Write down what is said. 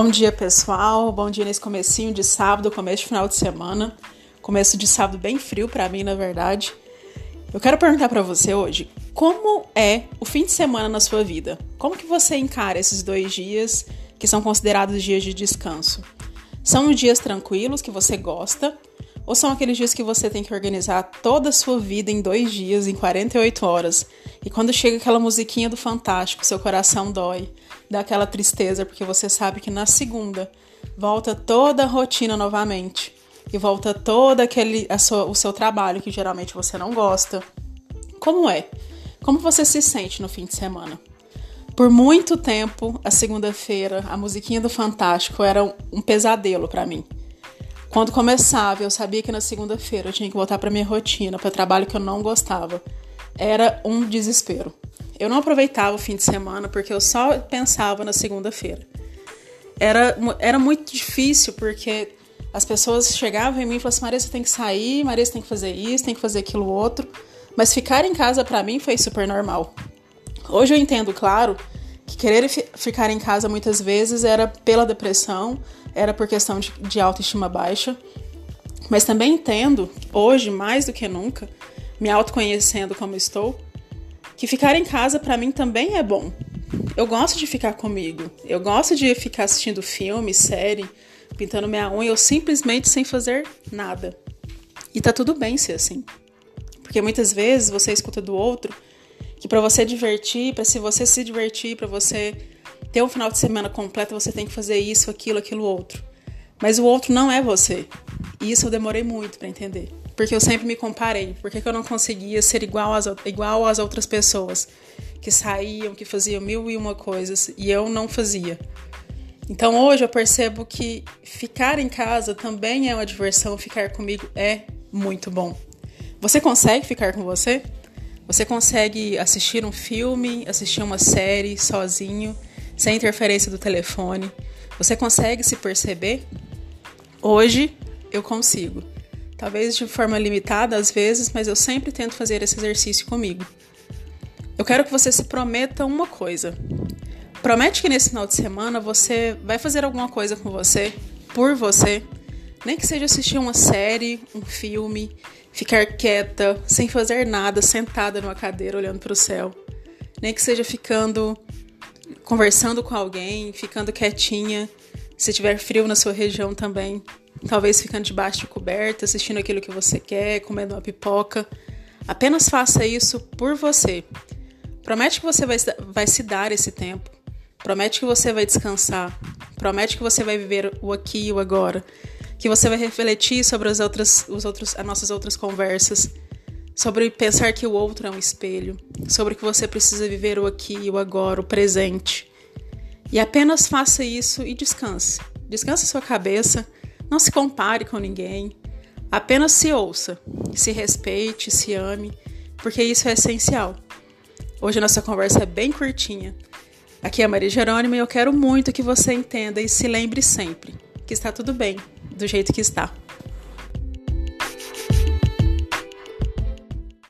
Bom dia, pessoal. Bom dia nesse comecinho de sábado, começo de final de semana. Começo de sábado bem frio para mim, na verdade. Eu quero perguntar para você hoje, como é o fim de semana na sua vida? Como que você encara esses dois dias que são considerados dias de descanso? São dias tranquilos que você gosta ou são aqueles dias que você tem que organizar toda a sua vida em dois dias, em 48 horas? E quando chega aquela musiquinha do Fantástico, seu coração dói, dá aquela tristeza, porque você sabe que na segunda volta toda a rotina novamente. E volta todo aquele sua, o seu trabalho que geralmente você não gosta. Como é? Como você se sente no fim de semana? Por muito tempo, a segunda-feira, a musiquinha do Fantástico era um pesadelo para mim. Quando começava, eu sabia que na segunda-feira eu tinha que voltar para minha rotina, para trabalho que eu não gostava. Era um desespero. Eu não aproveitava o fim de semana porque eu só pensava na segunda-feira. Era, era muito difícil porque as pessoas chegavam em mim e falavam assim: Maria, você tem que sair, Maria, você tem que fazer isso, tem que fazer aquilo outro. Mas ficar em casa para mim foi super normal. Hoje eu entendo, claro, que querer ficar em casa muitas vezes era pela depressão, era por questão de, de autoestima baixa. Mas também entendo, hoje mais do que nunca, me autoconhecendo como estou, que ficar em casa para mim também é bom. Eu gosto de ficar comigo, eu gosto de ficar assistindo filme, série, pintando minha unha, ou simplesmente sem fazer nada. E tá tudo bem ser assim. Porque muitas vezes você escuta do outro que para você divertir, para se você se divertir, para você ter um final de semana completo, você tem que fazer isso, aquilo, aquilo outro. Mas o outro não é você. E isso eu demorei muito para entender. Porque eu sempre me comparei. Por que eu não conseguia ser igual às, igual às outras pessoas que saíam, que faziam mil e uma coisas e eu não fazia? Então hoje eu percebo que ficar em casa também é uma diversão, ficar comigo é muito bom. Você consegue ficar com você? Você consegue assistir um filme, assistir uma série sozinho, sem interferência do telefone? Você consegue se perceber? Hoje eu consigo. Talvez de forma limitada às vezes, mas eu sempre tento fazer esse exercício comigo. Eu quero que você se prometa uma coisa. Promete que nesse final de semana você vai fazer alguma coisa com você, por você, nem que seja assistir uma série, um filme, ficar quieta, sem fazer nada, sentada numa cadeira olhando para o céu. Nem que seja ficando conversando com alguém, ficando quietinha, se tiver frio na sua região também, talvez ficando debaixo de coberta, assistindo aquilo que você quer, comendo uma pipoca. Apenas faça isso por você. Promete que você vai, vai se dar esse tempo. Promete que você vai descansar. Promete que você vai viver o aqui e o agora que você vai refletir sobre as outras, os outros, as nossas outras conversas, sobre pensar que o outro é um espelho, sobre que você precisa viver o aqui, o agora, o presente. E apenas faça isso e descanse. Descanse sua cabeça, não se compare com ninguém, apenas se ouça, se respeite, se ame, porque isso é essencial. Hoje a nossa conversa é bem curtinha. Aqui é a Maria Jerônima e eu quero muito que você entenda e se lembre sempre que está tudo bem do jeito que está.